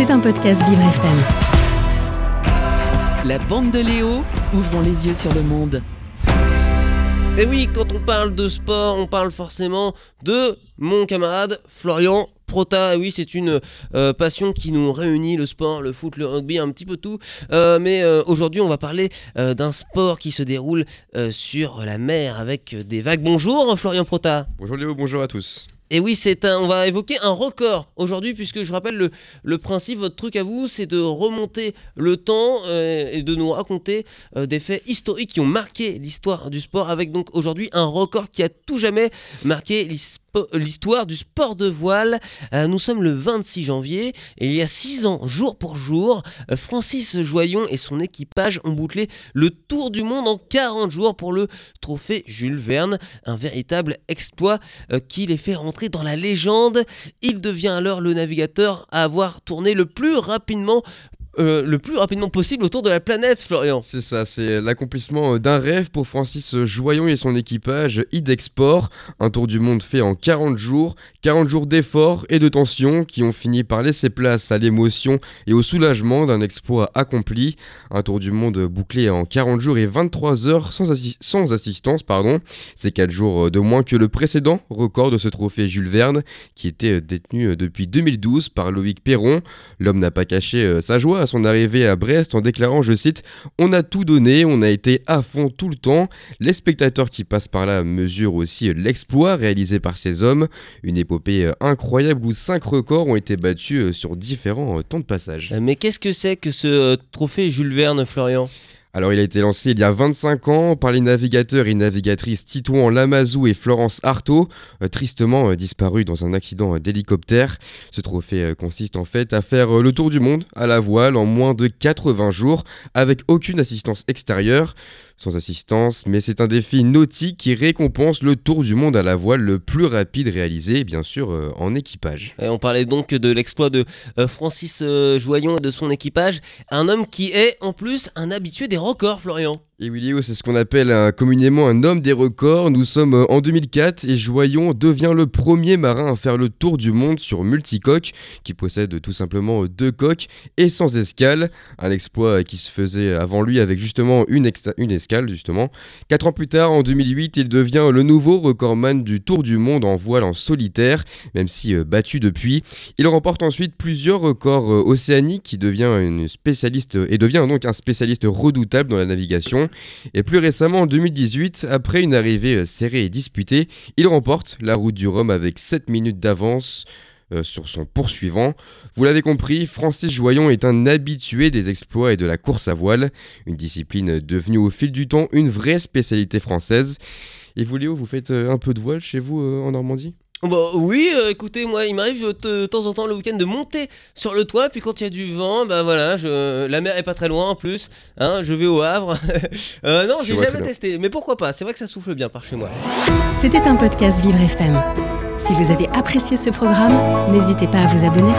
C'est un podcast Vivre FM. La bande de Léo, ouvrons les yeux sur le monde. Et oui, quand on parle de sport, on parle forcément de mon camarade Florian Prota, oui, c'est une euh, passion qui nous réunit, le sport, le foot, le rugby, un petit peu tout. Euh, mais euh, aujourd'hui, on va parler euh, d'un sport qui se déroule euh, sur la mer avec des vagues. Bonjour Florian Prota. Bonjour Léo, bonjour à tous. Et oui, c'est un, on va évoquer un record aujourd'hui, puisque je rappelle le, principe, votre truc à vous, c'est de remonter le temps euh, et de nous raconter euh, des faits historiques qui ont marqué l'histoire du sport, avec donc aujourd'hui un record qui a tout jamais marqué l'hispo- l'histoire du sport de voile. Euh, nous sommes le 26 janvier, il y a 6 ans, jour pour jour, euh, Francis Joyon et son équipage ont bouclé le tour du monde en 40 jours pour le trophée Jules Verne, un véritable exploit euh, qui les fait rentrer dans la légende. Il devient alors le navigateur à avoir tourné le plus rapidement euh, le plus rapidement possible autour de la planète, Florian. C'est ça, c'est l'accomplissement d'un rêve pour Francis Joyon et son équipage Idexport. Un tour du monde fait en 40 jours, 40 jours d'efforts et de tension qui ont fini par laisser place à l'émotion et au soulagement d'un exploit accompli. Un tour du monde bouclé en 40 jours et 23 heures sans, assi- sans assistance. pardon. C'est 4 jours de moins que le précédent record de ce trophée Jules Verne qui était détenu depuis 2012 par Loïc Perron. L'homme n'a pas caché euh, sa joie à son arrivée à Brest en déclarant, je cite, On a tout donné, on a été à fond tout le temps. Les spectateurs qui passent par là mesurent aussi l'exploit réalisé par ces hommes. Une épopée euh, incroyable où 5 records ont été battus euh, sur différents euh, temps de passage. Mais qu'est-ce que c'est que ce trophée Jules Verne, Florian? Alors il a été lancé il y a 25 ans par les navigateurs et navigatrices Titouan Lamazou et Florence Artaud, euh, tristement euh, disparus dans un accident euh, d'hélicoptère. Ce trophée consiste en fait à faire le tour du monde à la voile en moins de 80 jours avec aucune assistance extérieure. Sans assistance, mais c'est un défi nautique qui récompense le tour du monde à la voile le plus rapide réalisé, bien sûr, euh, en équipage. Et on parlait donc de l'exploit de euh, Francis euh, Joyon et de son équipage, un homme qui est en plus un habitué des records, Florian. Et Willio, c'est ce qu'on appelle un- communément un homme des records. Nous sommes euh, en 2004 et Joyon devient le premier marin à faire le tour du monde sur multicoque, qui possède tout simplement euh, deux coques et sans escale. Un exploit euh, qui se faisait avant lui avec justement une, escale, justement. Quatre ans plus tard, en 2008, il devient le nouveau recordman du tour du monde en voile en solitaire, même si battu depuis. Il remporte ensuite plusieurs records océaniques, qui devient une spécialiste et devient donc un spécialiste redoutable dans la navigation. Et plus récemment, en 2018, après une arrivée euh, serrée et disputée, il remporte la route du Rhum avec 7 minutes d'avance euh, sur son poursuivant. Vous l'avez compris, Francis Joyon est un habitué des exploits et de la course à voile, une discipline devenue au fil du temps une vraie spécialité française. Et vous Léo, vous faites euh, un peu de voile chez vous en Normandie? Bah oui, euh, écoutez, moi il m'arrive euh, de temps en temps le week-end de monter sur le toit, puis quand il y a du vent, bah voilà, je... la mer est pas très loin en plus, hein, je vais au Havre. Euh, non, Je j'ai jamais testé, mais pourquoi pas, c'est vrai que ça souffle bien par chez moi. C'était un podcast Vivre FM. Si vous avez apprécié ce programme, n'hésitez pas à vous abonner.